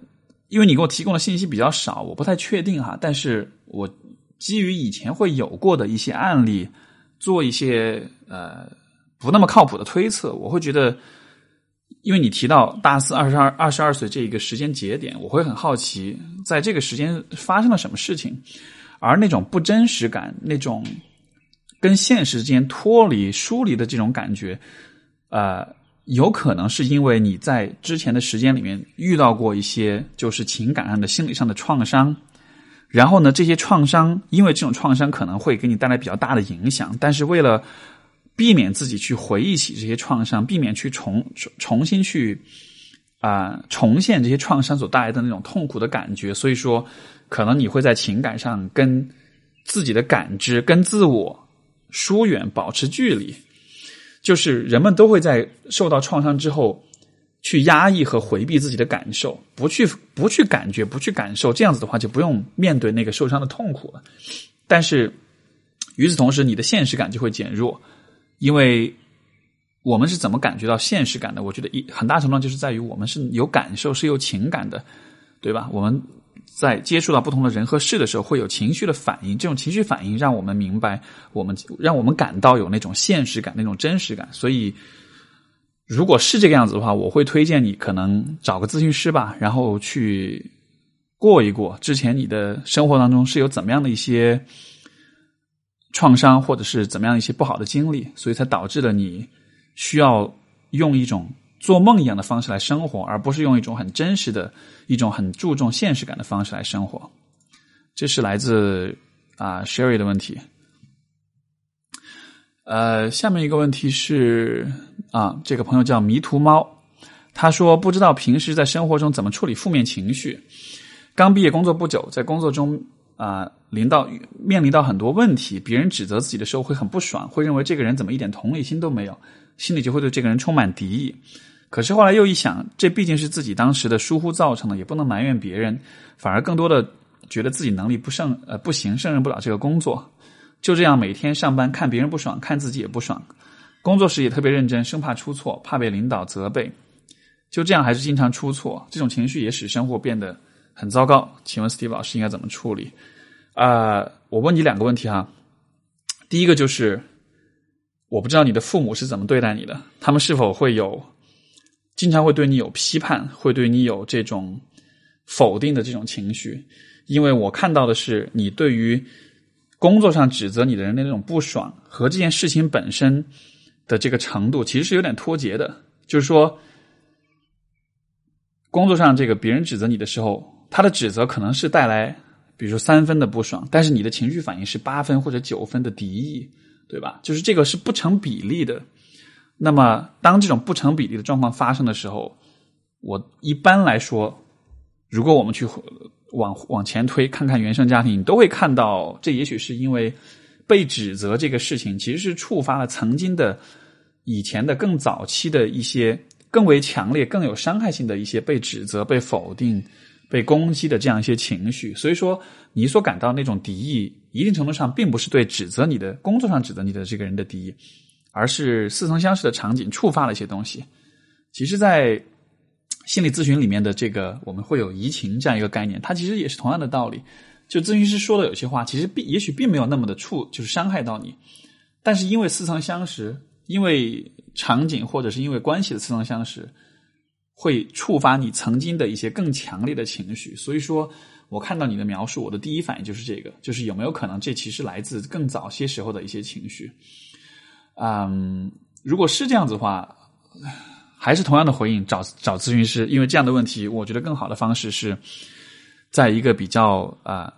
因为你给我提供的信息比较少，我不太确定哈。但是我基于以前会有过的一些案例，做一些呃不那么靠谱的推测，我会觉得，因为你提到大四二十二二十二岁这一个时间节点，我会很好奇，在这个时间发生了什么事情，而那种不真实感，那种。跟现实之间脱离、疏离的这种感觉，呃，有可能是因为你在之前的时间里面遇到过一些就是情感上的、心理上的创伤，然后呢，这些创伤因为这种创伤可能会给你带来比较大的影响，但是为了避免自己去回忆起这些创伤，避免去重重重新去啊重现这些创伤所带来的那种痛苦的感觉，所以说，可能你会在情感上跟自己的感知、跟自我。疏远，保持距离，就是人们都会在受到创伤之后，去压抑和回避自己的感受，不去不去感觉，不去感受，这样子的话就不用面对那个受伤的痛苦了。但是与此同时，你的现实感就会减弱，因为我们是怎么感觉到现实感的？我觉得一很大程度上就是在于我们是有感受，是有情感的，对吧？我们。在接触到不同的人和事的时候，会有情绪的反应。这种情绪反应让我们明白，我们让我们感到有那种现实感、那种真实感。所以，如果是这个样子的话，我会推荐你可能找个咨询师吧，然后去过一过之前你的生活当中是有怎么样的一些创伤，或者是怎么样一些不好的经历，所以才导致了你需要用一种。做梦一样的方式来生活，而不是用一种很真实的、一种很注重现实感的方式来生活。这是来自啊 Sherry 的问题。呃，下面一个问题是啊，这个朋友叫迷途猫，他说不知道平时在生活中怎么处理负面情绪。刚毕业工作不久，在工作中啊，临到面临到很多问题，别人指责自己的时候会很不爽，会认为这个人怎么一点同理心都没有，心里就会对这个人充满敌意。可是后来又一想，这毕竟是自己当时的疏忽造成的，也不能埋怨别人，反而更多的觉得自己能力不胜呃不行，胜任不了这个工作。就这样每天上班，看别人不爽，看自己也不爽。工作时也特别认真，生怕出错，怕被领导责备。就这样还是经常出错，这种情绪也使生活变得很糟糕。请问 Steve 老师应该怎么处理？啊，我问你两个问题哈。第一个就是，我不知道你的父母是怎么对待你的，他们是否会有。经常会对你有批判，会对你有这种否定的这种情绪，因为我看到的是你对于工作上指责你的人的那种不爽和这件事情本身的这个程度，其实是有点脱节的。就是说，工作上这个别人指责你的时候，他的指责可能是带来，比如说三分的不爽，但是你的情绪反应是八分或者九分的敌意，对吧？就是这个是不成比例的。那么，当这种不成比例的状况发生的时候，我一般来说，如果我们去往往前推，看看原生家庭，你都会看到，这也许是因为被指责这个事情，其实是触发了曾经的以前的更早期的一些更为强烈、更有伤害性的一些被指责、被否定、被攻击的这样一些情绪。所以说，你所感到那种敌意，一定程度上并不是对指责你的工作上指责你的这个人的敌意。而是似曾相识的场景触发了一些东西。其实，在心理咨询里面的这个，我们会有移情这样一个概念，它其实也是同样的道理。就咨询师说的有些话，其实并也许并没有那么的触，就是伤害到你，但是因为似曾相识，因为场景或者是因为关系的似曾相识，会触发你曾经的一些更强烈的情绪。所以说我看到你的描述，我的第一反应就是这个，就是有没有可能这其实来自更早些时候的一些情绪。嗯，如果是这样子的话，还是同样的回应，找找咨询师，因为这样的问题，我觉得更好的方式是在一个比较啊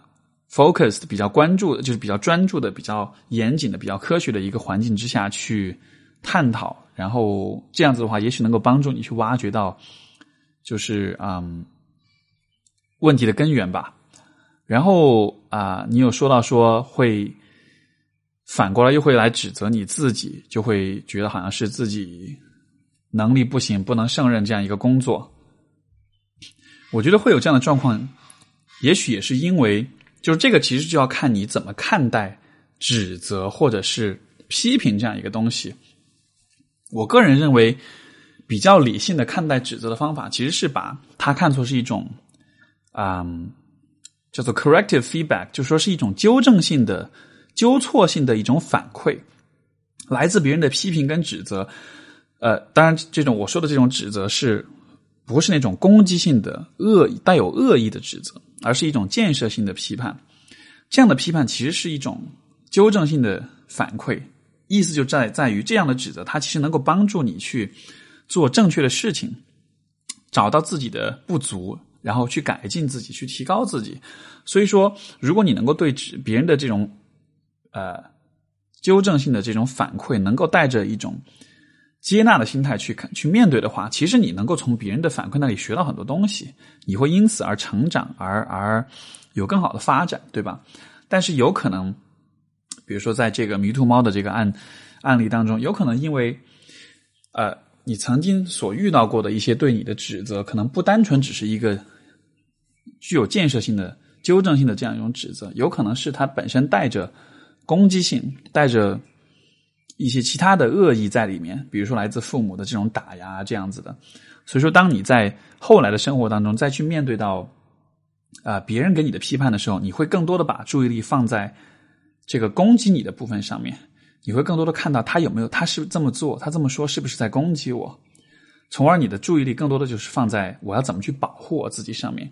focused、比较关注的，就是比较专注的、比较严谨的、比较科学的一个环境之下去探讨，然后这样子的话，也许能够帮助你去挖掘到，就是嗯问题的根源吧。然后啊，你有说到说会。反过来又会来指责你自己，就会觉得好像是自己能力不行，不能胜任这样一个工作。我觉得会有这样的状况，也许也是因为，就是这个其实就要看你怎么看待指责或者是批评这样一个东西。我个人认为，比较理性的看待指责的方法，其实是把它看作是一种，嗯，叫做 corrective feedback，就说是一种纠正性的、纠错性的一种反馈，来自别人的批评跟指责。呃，当然，这种我说的这种指责是不是那种攻击性的、恶带有恶意的指责，而是一种建设性的批判。这样的批判其实是一种纠正性的反馈，意思就在在于这样的指责，它其实能够帮助你去。做正确的事情，找到自己的不足，然后去改进自己，去提高自己。所以说，如果你能够对别人的这种呃纠正性的这种反馈，能够带着一种接纳的心态去看、去面对的话，其实你能够从别人的反馈那里学到很多东西，你会因此而成长，而而有更好的发展，对吧？但是有可能，比如说在这个迷途猫的这个案案例当中，有可能因为呃。你曾经所遇到过的一些对你的指责，可能不单纯只是一个具有建设性的、纠正性的这样一种指责，有可能是它本身带着攻击性，带着一些其他的恶意在里面，比如说来自父母的这种打压这样子的。所以说，当你在后来的生活当中再去面对到啊别人给你的批判的时候，你会更多的把注意力放在这个攻击你的部分上面。你会更多的看到他有没有，他是这么做，他这么说是不是在攻击我？从而你的注意力更多的就是放在我要怎么去保护我自己上面，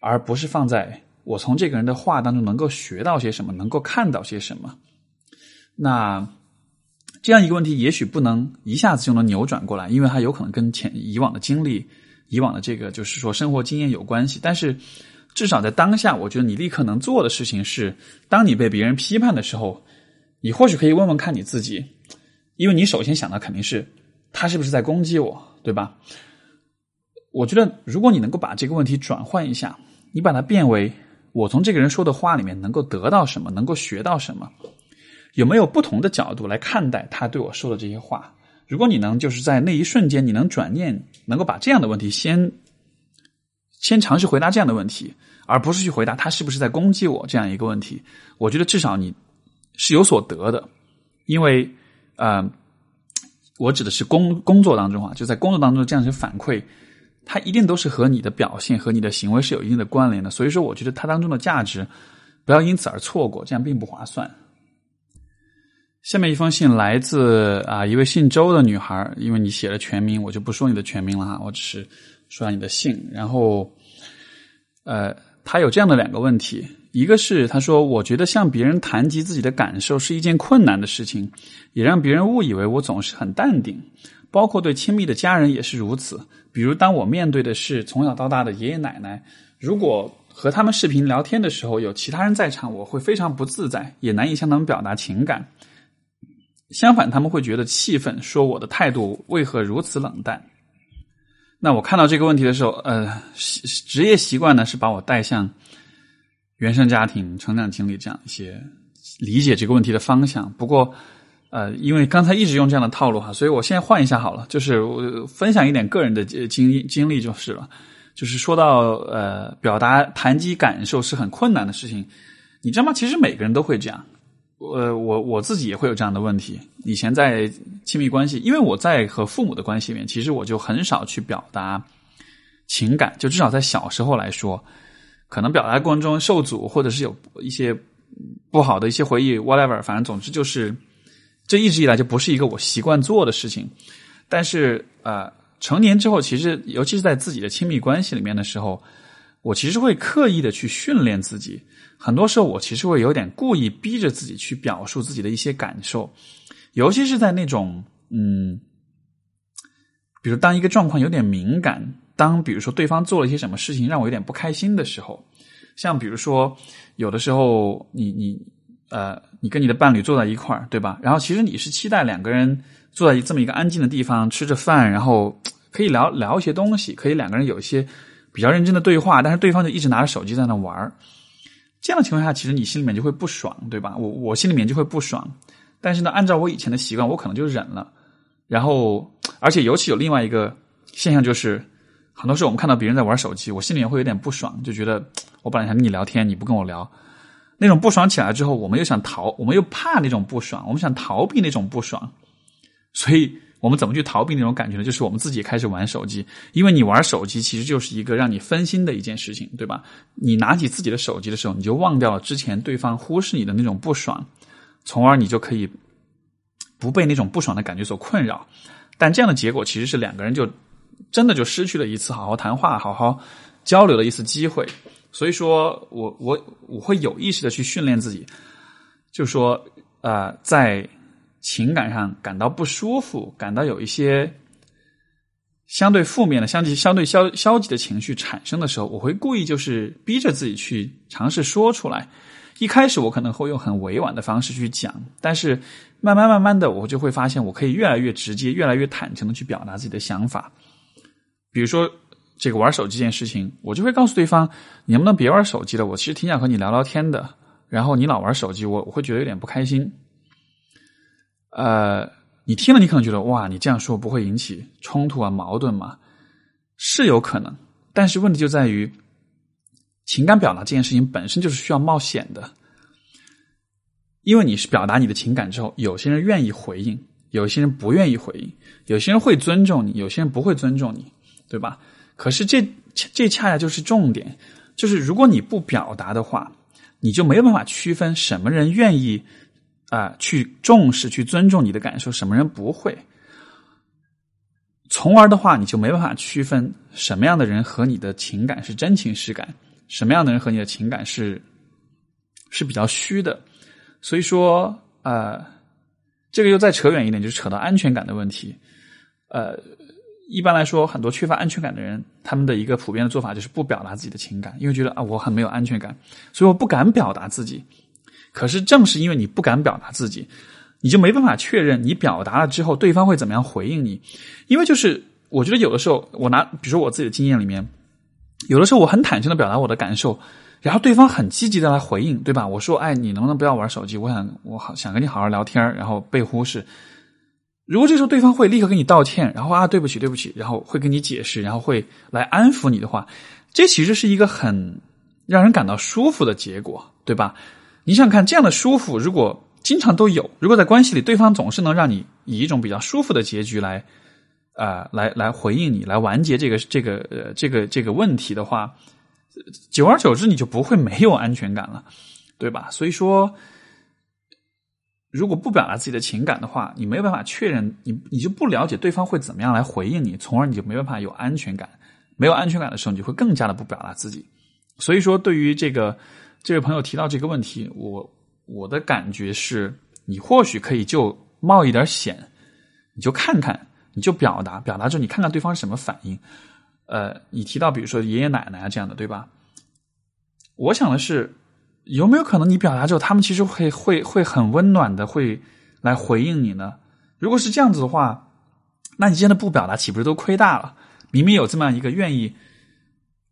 而不是放在我从这个人的话当中能够学到些什么，能够看到些什么。那这样一个问题，也许不能一下子就能扭转过来，因为它有可能跟前以往的经历、以往的这个就是说生活经验有关系。但是至少在当下，我觉得你立刻能做的事情是，当你被别人批判的时候。你或许可以问问看你自己，因为你首先想的肯定是他是不是在攻击我，对吧？我觉得如果你能够把这个问题转换一下，你把它变为我从这个人说的话里面能够得到什么，能够学到什么，有没有不同的角度来看待他对我说的这些话？如果你能就是在那一瞬间你能转念，能够把这样的问题先先尝试回答这样的问题，而不是去回答他是不是在攻击我这样一个问题，我觉得至少你。是有所得的，因为，呃，我指的是工工作当中啊，就在工作当中这样一些反馈，它一定都是和你的表现和你的行为是有一定的关联的。所以说，我觉得它当中的价值不要因此而错过，这样并不划算。下面一封信来自啊一位姓周的女孩，因为你写了全名，我就不说你的全名了哈，我只是说下你的姓。然后，呃，她有这样的两个问题。一个是他说，我觉得向别人谈及自己的感受是一件困难的事情，也让别人误以为我总是很淡定，包括对亲密的家人也是如此。比如，当我面对的是从小到大的爷爷奶奶，如果和他们视频聊天的时候有其他人在场，我会非常不自在，也难以向他们表达情感。相反，他们会觉得气愤，说我的态度为何如此冷淡。那我看到这个问题的时候，呃，职业习惯呢是把我带向。原生家庭成长经历这样一些理解这个问题的方向。不过，呃，因为刚才一直用这样的套路哈，所以我现在换一下好了，就是我分享一点个人的经经历就是了。就是说到呃，表达谈及感受是很困难的事情，你知道吗？其实每个人都会这样。呃，我我自己也会有这样的问题。以前在亲密关系，因为我在和父母的关系里面，其实我就很少去表达情感，就至少在小时候来说。可能表达过程中受阻，或者是有一些不好的一些回忆，whatever，反正总之就是，这一直以来就不是一个我习惯做的事情。但是呃，成年之后，其实尤其是在自己的亲密关系里面的时候，我其实会刻意的去训练自己。很多时候，我其实会有点故意逼着自己去表述自己的一些感受，尤其是在那种嗯，比如当一个状况有点敏感。当比如说对方做了一些什么事情让我有点不开心的时候，像比如说有的时候你你呃你跟你的伴侣坐在一块儿，对吧？然后其实你是期待两个人坐在这么一个安静的地方吃着饭，然后可以聊聊一些东西，可以两个人有一些比较认真的对话，但是对方就一直拿着手机在那玩儿。这样的情况下，其实你心里面就会不爽，对吧？我我心里面就会不爽，但是呢，按照我以前的习惯，我可能就忍了。然后，而且尤其有另外一个现象就是。很多时候，我们看到别人在玩手机，我心里面会有点不爽，就觉得我本来想跟你聊天，你不跟我聊，那种不爽起来之后，我们又想逃，我们又怕那种不爽，我们想逃避那种不爽，所以我们怎么去逃避那种感觉呢？就是我们自己开始玩手机，因为你玩手机其实就是一个让你分心的一件事情，对吧？你拿起自己的手机的时候，你就忘掉了之前对方忽视你的那种不爽，从而你就可以不被那种不爽的感觉所困扰。但这样的结果其实是两个人就真的就失去了一次好好谈话、好好交流的一次机会。所以说我我我会有意识的去训练自己，就说呃在。情感上感到不舒服，感到有一些相对负面的、相对相对消消极的情绪产生的时候，我会故意就是逼着自己去尝试说出来。一开始我可能会用很委婉的方式去讲，但是慢慢慢慢的，我就会发现我可以越来越直接、越来越坦诚的去表达自己的想法。比如说这个玩手机这件事情，我就会告诉对方：“你能不能别玩手机了？我其实挺想和你聊聊天的。然后你老玩手机，我我会觉得有点不开心。”呃，你听了，你可能觉得哇，你这样说不会引起冲突啊、矛盾吗？是有可能，但是问题就在于，情感表达这件事情本身就是需要冒险的，因为你是表达你的情感之后，有些人愿意回应，有些人不愿意回应，有些人会尊重你，有些人不会尊重你，对吧？可是这这恰恰就是重点，就是如果你不表达的话，你就没有办法区分什么人愿意。啊，去重视、去尊重你的感受，什么人不会？从而的话，你就没办法区分什么样的人和你的情感是真情实感，什么样的人和你的情感是是比较虚的。所以说，呃，这个又再扯远一点，就扯到安全感的问题。呃，一般来说，很多缺乏安全感的人，他们的一个普遍的做法就是不表达自己的情感，因为觉得啊，我很没有安全感，所以我不敢表达自己。可是，正是因为你不敢表达自己，你就没办法确认你表达了之后对方会怎么样回应你。因为就是我觉得有的时候，我拿比如说我自己的经验里面，有的时候我很坦诚的表达我的感受，然后对方很积极的来回应，对吧？我说：“哎，你能不能不要玩手机？我想我好想跟你好好聊天。”然后被忽视。如果这时候对方会立刻跟你道歉，然后啊对不起对不起，然后会跟你解释，然后会来安抚你的话，这其实是一个很让人感到舒服的结果，对吧？你想看，这样的舒服，如果经常都有，如果在关系里，对方总是能让你以一种比较舒服的结局来，啊，来来回应你，来完结这个这个呃这个这个问题的话，久而久之，你就不会没有安全感了，对吧？所以说，如果不表达自己的情感的话，你没有办法确认，你你就不了解对方会怎么样来回应你，从而你就没办法有安全感。没有安全感的时候，你就会更加的不表达自己。所以说，对于这个。这位朋友提到这个问题，我我的感觉是，你或许可以就冒一点险，你就看看，你就表达，表达之后你看看对方是什么反应。呃，你提到比如说爷爷奶奶啊这样的，对吧？我想的是，有没有可能你表达之后，他们其实会会会很温暖的会来回应你呢？如果是这样子的话，那你现在不表达，岂不是都亏大了？明明有这么样一个愿意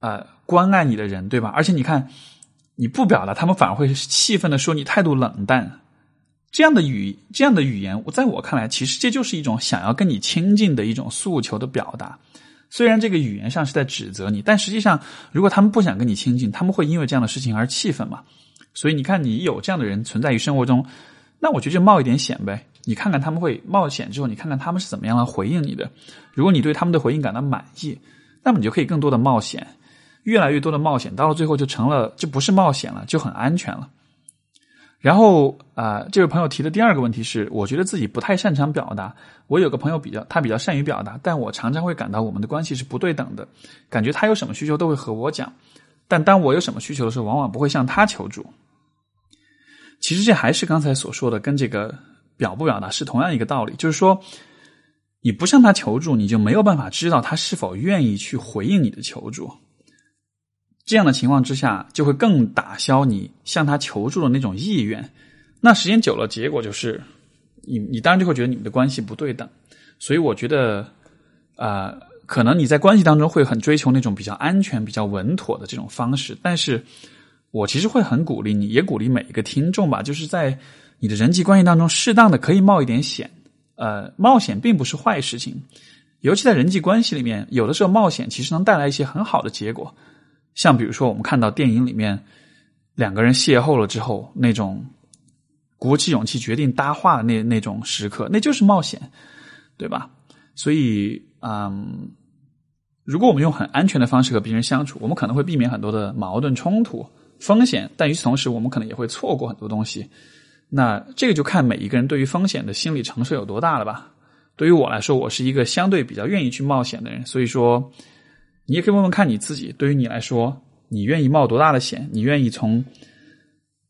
呃关爱你的人，对吧？而且你看。你不表达，他们反而会气愤的说你态度冷淡。这样的语这样的语言，在我看来，其实这就是一种想要跟你亲近的一种诉求的表达。虽然这个语言上是在指责你，但实际上，如果他们不想跟你亲近，他们会因为这样的事情而气愤嘛？所以你看，你有这样的人存在于生活中，那我觉得就冒一点险呗。你看看他们会冒险之后，你看看他们是怎么样来回应你的。如果你对他们的回应感到满意，那么你就可以更多的冒险。越来越多的冒险，到了最后就成了，就不是冒险了，就很安全了。然后啊，这位朋友提的第二个问题是，我觉得自己不太擅长表达。我有个朋友比较，他比较善于表达，但我常常会感到我们的关系是不对等的，感觉他有什么需求都会和我讲，但当我有什么需求的时候，往往不会向他求助。其实这还是刚才所说的，跟这个表不表达是同样一个道理，就是说，你不向他求助，你就没有办法知道他是否愿意去回应你的求助。这样的情况之下，就会更打消你向他求助的那种意愿。那时间久了，结果就是你你当然就会觉得你们的关系不对等。所以我觉得，啊，可能你在关系当中会很追求那种比较安全、比较稳妥的这种方式。但是我其实会很鼓励你，也鼓励每一个听众吧，就是在你的人际关系当中，适当的可以冒一点险。呃，冒险并不是坏事情，尤其在人际关系里面，有的时候冒险其实能带来一些很好的结果。像比如说，我们看到电影里面两个人邂逅了之后，那种鼓起勇气决定搭话的那那种时刻，那就是冒险，对吧？所以，嗯，如果我们用很安全的方式和别人相处，我们可能会避免很多的矛盾冲突、风险。但与此同时，我们可能也会错过很多东西。那这个就看每一个人对于风险的心理承受有多大了吧。对于我来说，我是一个相对比较愿意去冒险的人，所以说，你也可以问问看你自己，对于你来说，你愿意冒多大的险？你愿意从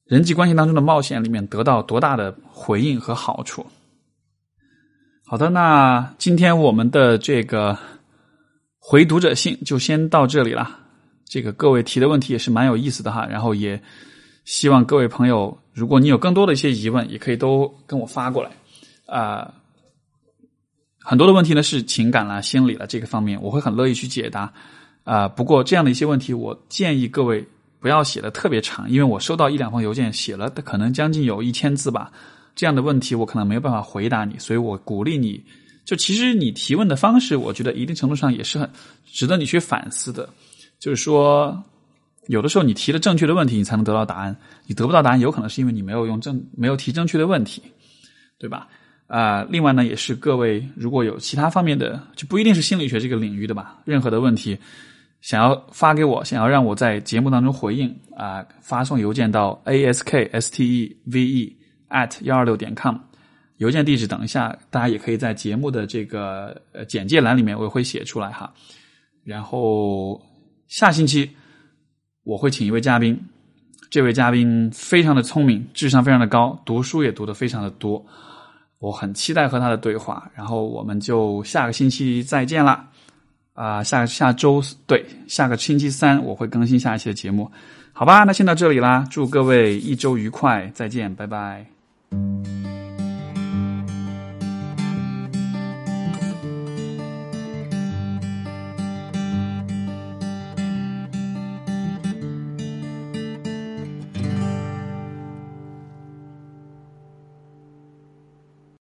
人际关系当中的冒险里面得到多大的回应和好处？好的，那今天我们的这个回读者信就先到这里了。这个各位提的问题也是蛮有意思的哈，然后也希望各位朋友，如果你有更多的一些疑问，也可以都跟我发过来啊。很多的问题呢是情感啦、心理啦这个方面，我会很乐意去解答啊。不过这样的一些问题，我建议各位不要写的特别长，因为我收到一两封邮件，写了可能将近有一千字吧。这样的问题我可能没有办法回答你，所以我鼓励你就其实你提问的方式，我觉得一定程度上也是很值得你去反思的。就是说，有的时候你提了正确的问题，你才能得到答案；你得不到答案，有可能是因为你没有用正没有提正确的问题，对吧？啊，另外呢，也是各位如果有其他方面的，就不一定是心理学这个领域的吧，任何的问题想要发给我，想要让我在节目当中回应啊，发送邮件到 a s k s t e v e at 幺二六点 com，邮件地址等一下大家也可以在节目的这个呃简介栏里面我也会写出来哈。然后下星期我会请一位嘉宾，这位嘉宾非常的聪明，智商非常的高，读书也读的非常的多。我很期待和他的对话，然后我们就下个星期再见啦！啊，下下周对，下个星期三我会更新下一期的节目，好吧？那先到这里啦，祝各位一周愉快，再见，拜拜。